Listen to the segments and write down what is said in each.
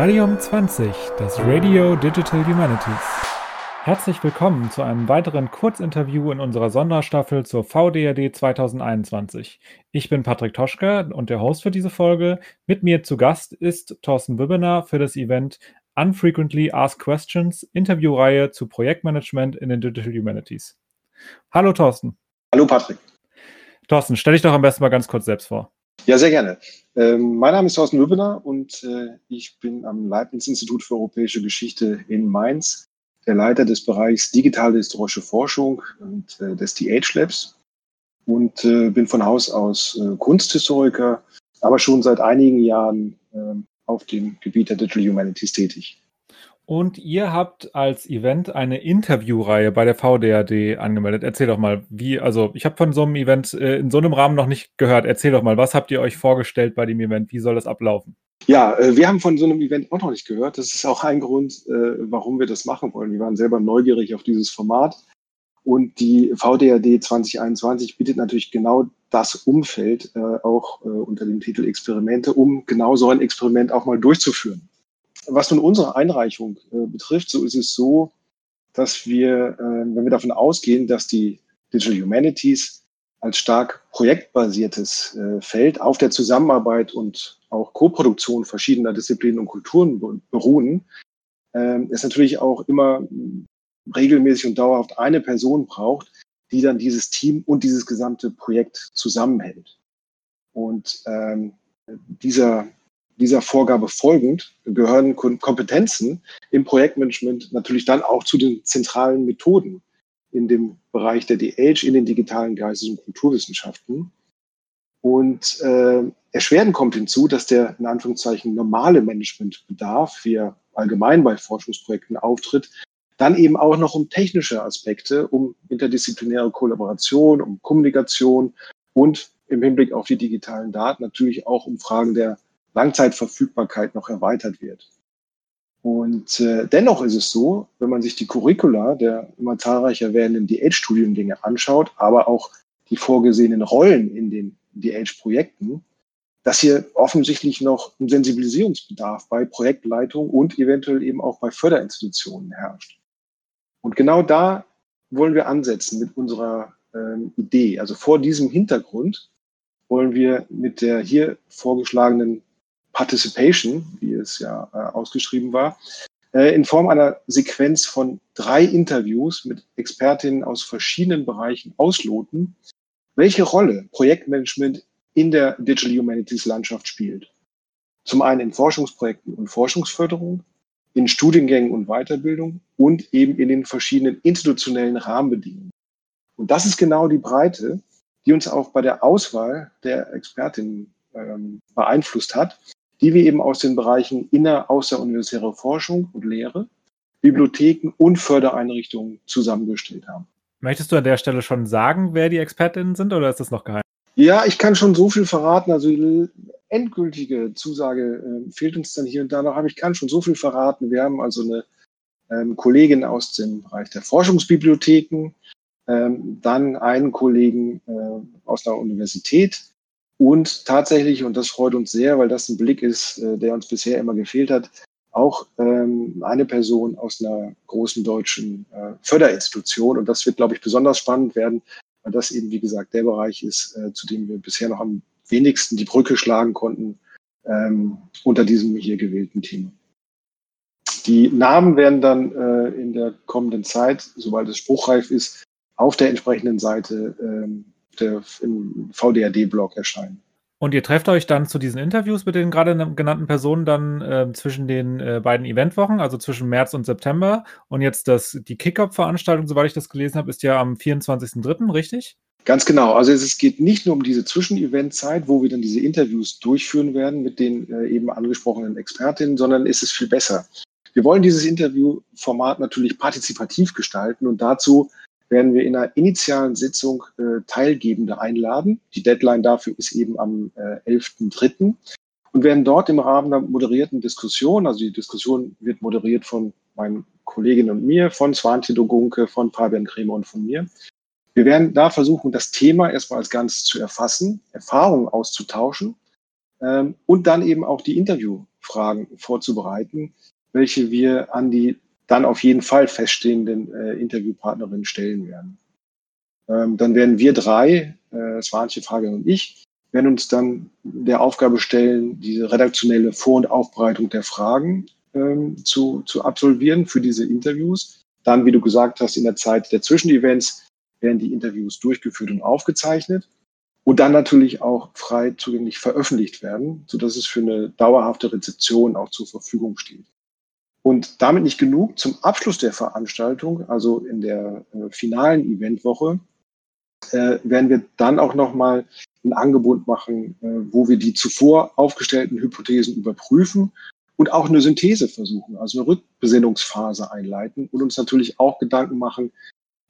Radium 20, das Radio Digital Humanities. Herzlich willkommen zu einem weiteren Kurzinterview in unserer Sonderstaffel zur VDRD 2021. Ich bin Patrick Toschke und der Host für diese Folge. Mit mir zu Gast ist Thorsten Wibbener für das Event Unfrequently Asked Questions, Interviewreihe zu Projektmanagement in den Digital Humanities. Hallo Thorsten. Hallo Patrick. Thorsten, stell dich doch am besten mal ganz kurz selbst vor. Ja, sehr gerne. Ähm, mein Name ist Thorsten Wübbener und äh, ich bin am Leibniz-Institut für Europäische Geschichte in Mainz der Leiter des Bereichs Digitale Historische Forschung und äh, des DH Labs und äh, bin von Haus aus Kunsthistoriker, aber schon seit einigen Jahren ähm, auf dem Gebiet der Digital Humanities tätig. Und ihr habt als Event eine Interviewreihe bei der VDAD angemeldet. Erzähl doch mal, wie, also ich habe von so einem Event äh, in so einem Rahmen noch nicht gehört. Erzähl doch mal, was habt ihr euch vorgestellt bei dem Event? Wie soll das ablaufen? Ja, äh, wir haben von so einem Event auch noch nicht gehört. Das ist auch ein Grund, äh, warum wir das machen wollen. Wir waren selber neugierig auf dieses Format. Und die VDAD 2021 bietet natürlich genau das Umfeld äh, auch äh, unter dem Titel Experimente, um genau so ein Experiment auch mal durchzuführen was nun unsere Einreichung äh, betrifft, so ist es so, dass wir, äh, wenn wir davon ausgehen, dass die Digital Humanities als stark projektbasiertes äh, Feld auf der Zusammenarbeit und auch Koproduktion verschiedener Disziplinen und Kulturen beruhen, äh, es natürlich auch immer regelmäßig und dauerhaft eine Person braucht, die dann dieses Team und dieses gesamte Projekt zusammenhält. Und ähm, dieser dieser Vorgabe folgend gehören Kompetenzen im Projektmanagement natürlich dann auch zu den zentralen Methoden in dem Bereich der DH, in den digitalen Geistes- und Kulturwissenschaften. Und äh, erschwerend kommt hinzu, dass der in Anführungszeichen normale Managementbedarf, wie er allgemein bei Forschungsprojekten auftritt, dann eben auch noch um technische Aspekte, um interdisziplinäre Kollaboration, um Kommunikation und im Hinblick auf die digitalen Daten natürlich auch um Fragen der Langzeitverfügbarkeit noch erweitert wird. Und äh, dennoch ist es so, wenn man sich die Curricula der immer zahlreicher werdenden DH-Studiengänge anschaut, aber auch die vorgesehenen Rollen in den DH-Projekten, dass hier offensichtlich noch ein Sensibilisierungsbedarf bei Projektleitung und eventuell eben auch bei Förderinstitutionen herrscht. Und genau da wollen wir ansetzen mit unserer ähm, Idee. Also vor diesem Hintergrund wollen wir mit der hier vorgeschlagenen Participation, wie es ja äh, ausgeschrieben war, äh, in Form einer Sequenz von drei Interviews mit Expertinnen aus verschiedenen Bereichen ausloten, welche Rolle Projektmanagement in der Digital Humanities Landschaft spielt. Zum einen in Forschungsprojekten und Forschungsförderung, in Studiengängen und Weiterbildung und eben in den verschiedenen institutionellen Rahmenbedingungen. Und das ist genau die Breite, die uns auch bei der Auswahl der Expertinnen ähm, beeinflusst hat die wir eben aus den Bereichen inner, außeruniversitäre Forschung und Lehre, Bibliotheken und Fördereinrichtungen zusammengestellt haben. Möchtest du an der Stelle schon sagen, wer die Expertinnen sind oder ist das noch geheim? Ja, ich kann schon so viel verraten. Also die endgültige Zusage äh, fehlt uns dann hier und da noch, aber ich kann schon so viel verraten. Wir haben also eine ähm, Kollegin aus dem Bereich der Forschungsbibliotheken, ähm, dann einen Kollegen äh, aus der Universität, und tatsächlich, und das freut uns sehr, weil das ein Blick ist, äh, der uns bisher immer gefehlt hat, auch ähm, eine Person aus einer großen deutschen äh, Förderinstitution. Und das wird, glaube ich, besonders spannend werden, weil das eben, wie gesagt, der Bereich ist, äh, zu dem wir bisher noch am wenigsten die Brücke schlagen konnten ähm, unter diesem hier gewählten Thema. Die Namen werden dann äh, in der kommenden Zeit, sobald es spruchreif ist, auf der entsprechenden Seite ähm, der, im VDRD-Blog erscheinen. Und ihr trefft euch dann zu diesen Interviews mit den gerade genannten Personen dann äh, zwischen den äh, beiden Eventwochen, also zwischen März und September. Und jetzt das, die Kick-Up-Veranstaltung, soweit ich das gelesen habe, ist ja am 24.03., richtig? Ganz genau. Also es geht nicht nur um diese Zwischenevent-Zeit, wo wir dann diese Interviews durchführen werden mit den äh, eben angesprochenen Expertinnen, sondern ist es viel besser. Wir wollen dieses Interviewformat natürlich partizipativ gestalten und dazu werden wir in einer initialen Sitzung äh, Teilgebende einladen. Die Deadline dafür ist eben am äh, 11.3. und werden dort im Rahmen der moderierten Diskussion, also die Diskussion wird moderiert von meinen Kolleginnen und mir, von Swante Dogunke, von Fabian Kremer und von mir. Wir werden da versuchen, das Thema erstmal als Ganzes zu erfassen, Erfahrungen auszutauschen ähm, und dann eben auch die Interviewfragen vorzubereiten, welche wir an die dann auf jeden Fall feststehenden äh, Interviewpartnerinnen stellen werden. Ähm, dann werden wir drei, äh, Swanche, Frage und ich, werden uns dann der Aufgabe stellen, diese redaktionelle Vor- und Aufbereitung der Fragen ähm, zu, zu absolvieren für diese Interviews. Dann, wie du gesagt hast, in der Zeit der Zwischenevents werden die Interviews durchgeführt und aufgezeichnet und dann natürlich auch frei zugänglich veröffentlicht werden, sodass es für eine dauerhafte Rezeption auch zur Verfügung steht. Und damit nicht genug, zum Abschluss der Veranstaltung, also in der äh, finalen Eventwoche, äh, werden wir dann auch nochmal ein Angebot machen, äh, wo wir die zuvor aufgestellten Hypothesen überprüfen und auch eine Synthese versuchen, also eine Rückbesinnungsphase einleiten und uns natürlich auch Gedanken machen,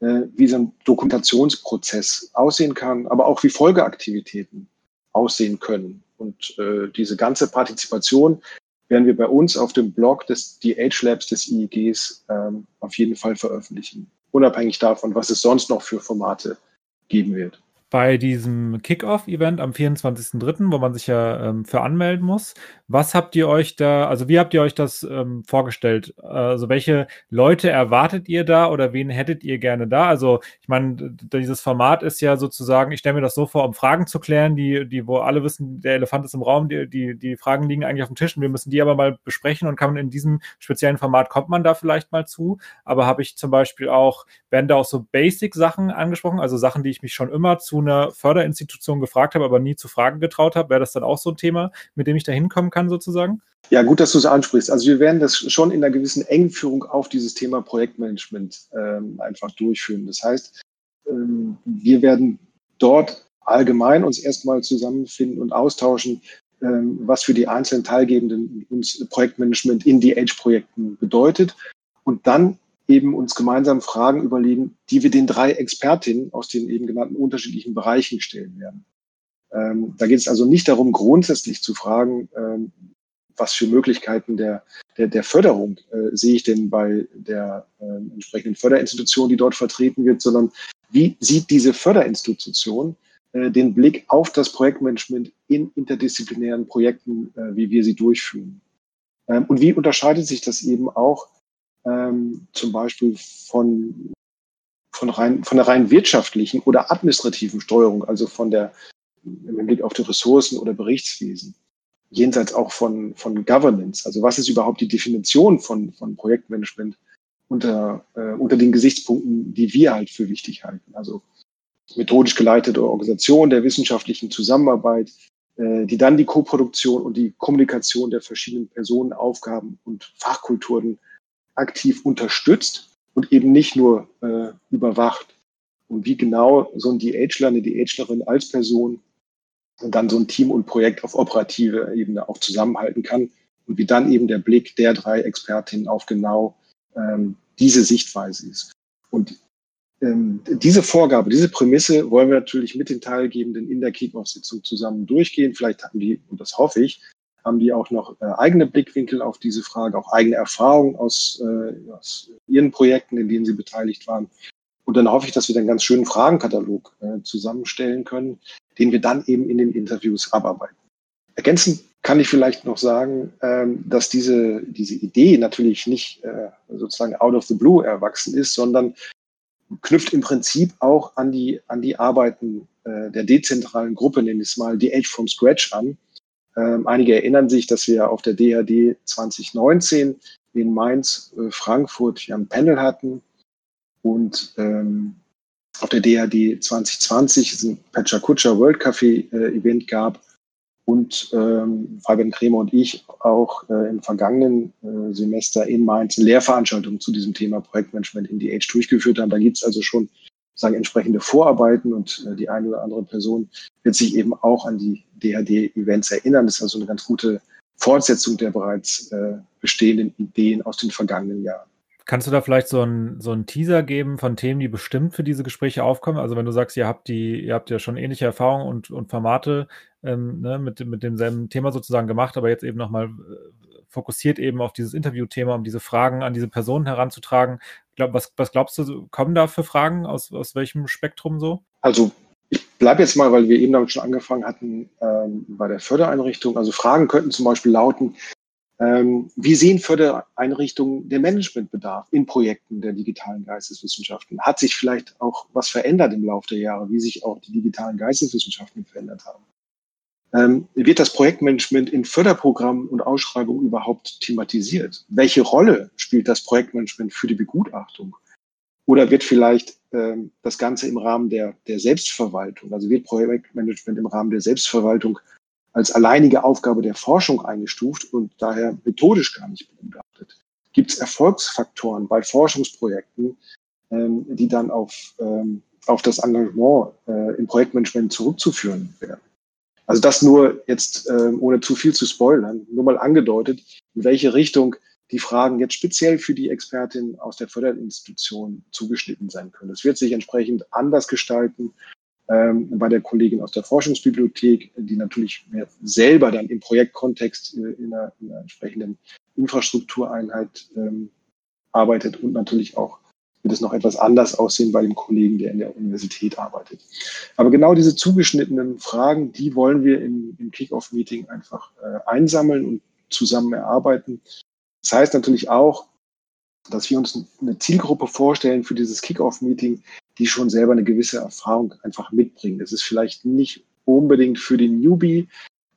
äh, wie so ein Dokumentationsprozess aussehen kann, aber auch wie Folgeaktivitäten aussehen können. Und äh, diese ganze Partizipation werden wir bei uns auf dem Blog des DH Labs des IEGs ähm, auf jeden Fall veröffentlichen, unabhängig davon, was es sonst noch für Formate geben wird bei diesem Kickoff-Event am 24.03., wo man sich ja ähm, für anmelden muss. Was habt ihr euch da, also wie habt ihr euch das ähm, vorgestellt? Also welche Leute erwartet ihr da oder wen hättet ihr gerne da? Also ich meine, dieses Format ist ja sozusagen, ich stelle mir das so vor, um Fragen zu klären, die, die, wo alle wissen, der Elefant ist im Raum, die, die, die Fragen liegen eigentlich auf dem Tisch und wir müssen die aber mal besprechen und kann man in diesem speziellen Format kommt man da vielleicht mal zu. Aber habe ich zum Beispiel auch, werden da auch so Basic-Sachen angesprochen, also Sachen, die ich mich schon immer zu einer Förderinstitution gefragt habe, aber nie zu fragen getraut habe, wäre das dann auch so ein Thema, mit dem ich da hinkommen kann, sozusagen? Ja, gut, dass du es ansprichst. Also wir werden das schon in einer gewissen Engführung auf dieses Thema Projektmanagement ähm, einfach durchführen. Das heißt, ähm, wir werden dort allgemein uns erstmal zusammenfinden und austauschen, ähm, was für die einzelnen Teilgebenden uns Projektmanagement in DH-Projekten bedeutet. Und dann eben uns gemeinsam Fragen überlegen, die wir den drei Expertinnen aus den eben genannten unterschiedlichen Bereichen stellen werden. Ähm, da geht es also nicht darum, grundsätzlich zu fragen, ähm, was für Möglichkeiten der, der, der Förderung äh, sehe ich denn bei der äh, entsprechenden Förderinstitution, die dort vertreten wird, sondern wie sieht diese Förderinstitution äh, den Blick auf das Projektmanagement in interdisziplinären Projekten, äh, wie wir sie durchführen? Ähm, und wie unterscheidet sich das eben auch ähm, zum Beispiel von, von, rein, von der rein wirtschaftlichen oder administrativen Steuerung, also von der im Blick auf die Ressourcen oder Berichtswesen, jenseits auch von, von Governance. Also was ist überhaupt die Definition von, von Projektmanagement unter, äh, unter den Gesichtspunkten, die wir halt für wichtig halten? Also methodisch geleitete Organisation der wissenschaftlichen Zusammenarbeit, äh, die dann die Koproduktion und die Kommunikation der verschiedenen Personen, Aufgaben und Fachkulturen aktiv unterstützt und eben nicht nur äh, überwacht. Und wie genau so ein DHler, eine DHlerin als Person und dann so ein Team und Projekt auf operative Ebene auch zusammenhalten kann und wie dann eben der Blick der drei Expertinnen auf genau ähm, diese Sichtweise ist. Und ähm, diese Vorgabe, diese Prämisse wollen wir natürlich mit den Teilgebenden in der Kickoff-Sitzung zusammen durchgehen. Vielleicht hatten die, und das hoffe ich, haben die auch noch äh, eigene Blickwinkel auf diese Frage, auch eigene Erfahrungen aus, äh, aus ihren Projekten, in denen sie beteiligt waren. Und dann hoffe ich, dass wir dann einen ganz schönen Fragenkatalog äh, zusammenstellen können, den wir dann eben in den Interviews abarbeiten. Ergänzend kann ich vielleicht noch sagen, ähm, dass diese, diese Idee natürlich nicht sozusagen out of the blue erwachsen ist, sondern knüpft im Prinzip auch an die, an die Arbeiten der dezentralen Gruppe, nenne ich es mal, die Age from Scratch an, ähm, einige erinnern sich, dass wir auf der DHD 2019 in Mainz, äh, Frankfurt ja ein Panel hatten und ähm, auf der DHD 2020 es ein Pecha Kutscher World Café äh, Event gab und ähm, Fabian Kremer und ich auch äh, im vergangenen äh, Semester in Mainz eine Lehrveranstaltung zu diesem Thema Projektmanagement in die Age durchgeführt haben. Da gibt es also schon sagen entsprechende Vorarbeiten und äh, die eine oder andere Person wird sich eben auch an die DHD-Events erinnern. Das ist also eine ganz gute Fortsetzung der bereits äh, bestehenden Ideen aus den vergangenen Jahren. Kannst du da vielleicht so einen so Teaser geben von Themen, die bestimmt für diese Gespräche aufkommen? Also wenn du sagst, ihr habt die, ihr habt ja schon ähnliche Erfahrungen und, und Formate ähm, ne, mit, mit demselben Thema sozusagen gemacht, aber jetzt eben nochmal äh, fokussiert eben auf dieses Interviewthema, um diese Fragen an diese Personen heranzutragen. Glaub, was, was glaubst du, kommen da für Fragen aus, aus welchem Spektrum so? Also ich bleibe jetzt mal, weil wir eben damit schon angefangen hatten, ähm, bei der Fördereinrichtung. Also Fragen könnten zum Beispiel lauten, ähm, wie sehen Fördereinrichtungen der Managementbedarf in Projekten der digitalen Geisteswissenschaften? Hat sich vielleicht auch was verändert im Laufe der Jahre, wie sich auch die digitalen Geisteswissenschaften verändert haben? Ähm, wird das Projektmanagement in Förderprogrammen und Ausschreibungen überhaupt thematisiert? Welche Rolle spielt das Projektmanagement für die Begutachtung? Oder wird vielleicht das Ganze im Rahmen der, der Selbstverwaltung, also wird Projektmanagement im Rahmen der Selbstverwaltung als alleinige Aufgabe der Forschung eingestuft und daher methodisch gar nicht begutachtet? Gibt es Erfolgsfaktoren bei Forschungsprojekten, ähm, die dann auf, ähm, auf das Engagement äh, im Projektmanagement zurückzuführen werden? Also das nur jetzt, ähm, ohne zu viel zu spoilern, nur mal angedeutet, in welche Richtung die Fragen jetzt speziell für die Expertin aus der Förderinstitution zugeschnitten sein können. Es wird sich entsprechend anders gestalten ähm, bei der Kollegin aus der Forschungsbibliothek, die natürlich selber dann im Projektkontext äh, in, einer, in, einer, entsprechenden Infrastruktureinheit ähm, arbeitet und natürlich auch wird es noch etwas anders aussehen bei dem Kollegen, der in der Universität arbeitet. Aber genau diese zugeschnittenen Fragen, die wollen wir im, im Kick-Off-Meeting einfach äh, einsammeln und zusammen erarbeiten. Das heißt natürlich auch, dass wir uns eine Zielgruppe vorstellen für dieses Kick-Off-Meeting, die schon selber eine gewisse Erfahrung einfach mitbringen. Es ist vielleicht nicht unbedingt für den Newbie,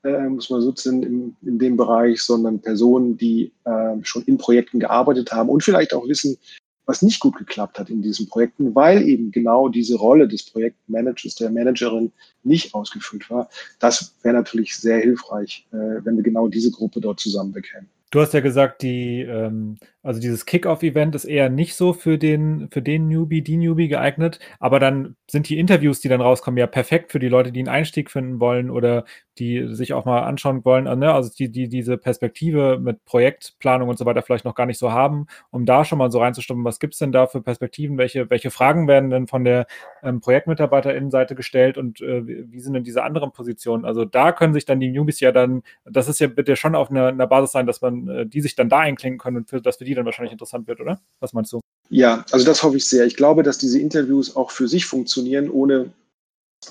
äh, muss man sozusagen in, in dem Bereich, sondern Personen, die äh, schon in Projekten gearbeitet haben und vielleicht auch wissen, was nicht gut geklappt hat in diesen Projekten, weil eben genau diese Rolle des Projektmanagers, der Managerin nicht ausgefüllt war. Das wäre natürlich sehr hilfreich, äh, wenn wir genau diese Gruppe dort zusammen bekämen. Du hast ja gesagt, die, ähm, also dieses Kick-Off-Event ist eher nicht so für den, für den Newbie, die Newbie geeignet, aber dann sind die Interviews, die dann rauskommen, ja perfekt für die Leute, die einen Einstieg finden wollen oder die sich auch mal anschauen wollen, ne? also die, die diese Perspektive mit Projektplanung und so weiter vielleicht noch gar nicht so haben, um da schon mal so reinzustimmen, was gibt's denn da für Perspektiven, welche, welche Fragen werden denn von der ähm, ProjektmitarbeiterInnenseite gestellt und äh, wie sind denn diese anderen Positionen? Also da können sich dann die Newbies ja dann, das ist ja bitte schon auf einer, einer Basis sein, dass man äh, die sich dann da einklinken können und für, dass für die dann wahrscheinlich interessant wird, oder? Was meinst du? Ja, also das hoffe ich sehr. Ich glaube, dass diese Interviews auch für sich funktionieren, ohne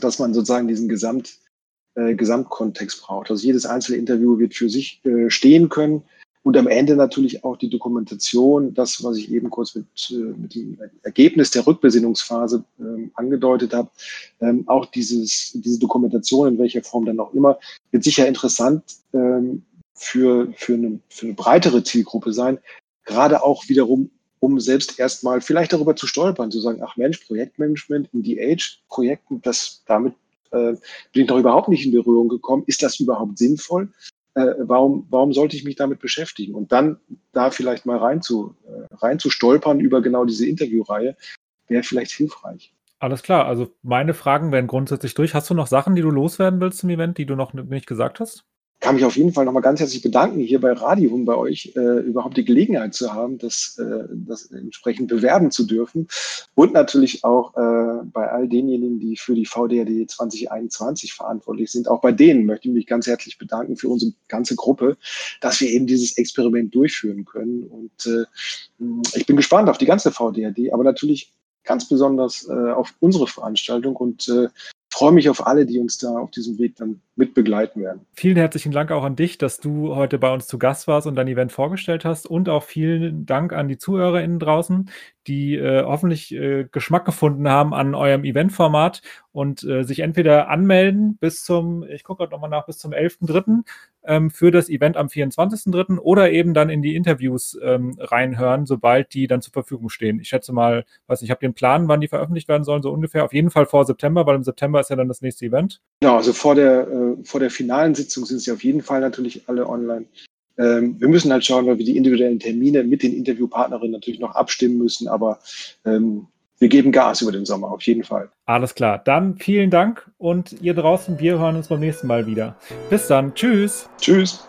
dass man sozusagen diesen Gesamt, äh, Gesamtkontext braucht. Also jedes einzelne Interview wird für sich äh, stehen können und am Ende natürlich auch die Dokumentation, das, was ich eben kurz mit, äh, mit dem Ergebnis der Rückbesinnungsphase ähm, angedeutet habe, ähm, auch dieses, diese Dokumentation, in welcher Form dann auch immer, wird sicher interessant ähm, für, für, eine, für eine breitere Zielgruppe sein. Gerade auch wiederum, um selbst erstmal vielleicht darüber zu stolpern, zu sagen, ach Mensch, Projektmanagement in DH-Projekten, das damit äh, bin ich doch überhaupt nicht in Berührung gekommen. Ist das überhaupt sinnvoll? Äh, warum, warum sollte ich mich damit beschäftigen? Und dann da vielleicht mal rein zu, äh, rein zu stolpern über genau diese Interviewreihe, wäre vielleicht hilfreich. Alles klar, also meine Fragen werden grundsätzlich durch. Hast du noch Sachen, die du loswerden willst zum Event, die du noch nicht gesagt hast? Kann mich auf jeden Fall nochmal ganz herzlich bedanken, hier bei Radium bei euch äh, überhaupt die Gelegenheit zu haben, das, äh, das entsprechend bewerben zu dürfen. Und natürlich auch äh, bei all denjenigen, die für die VDRD 2021 verantwortlich sind. Auch bei denen möchte ich mich ganz herzlich bedanken für unsere ganze Gruppe, dass wir eben dieses Experiment durchführen können. Und äh, ich bin gespannt auf die ganze VDRD, aber natürlich ganz besonders äh, auf unsere Veranstaltung und äh, freue mich auf alle, die uns da auf diesem Weg dann mit begleiten werden. Vielen herzlichen Dank auch an dich, dass du heute bei uns zu Gast warst und dein Event vorgestellt hast und auch vielen Dank an die ZuhörerInnen draußen, die äh, hoffentlich äh, Geschmack gefunden haben an eurem Eventformat und äh, sich entweder anmelden bis zum, ich gucke gerade nochmal nach, bis zum 11.3. Ähm, für das Event am 24.3. oder eben dann in die Interviews ähm, reinhören, sobald die dann zur Verfügung stehen. Ich schätze mal, weiß ich habe den Plan, wann die veröffentlicht werden sollen, so ungefähr. Auf jeden Fall vor September, weil im September ist ja dann das nächste Event. Genau, also vor der, äh, vor der finalen Sitzung sind sie auf jeden Fall natürlich alle online. Ähm, wir müssen halt schauen, weil wir die individuellen Termine mit den Interviewpartnerinnen natürlich noch abstimmen müssen, aber ähm, wir geben Gas über den Sommer, auf jeden Fall. Alles klar. Dann vielen Dank und ihr draußen, wir hören uns beim nächsten Mal wieder. Bis dann. Tschüss. Tschüss.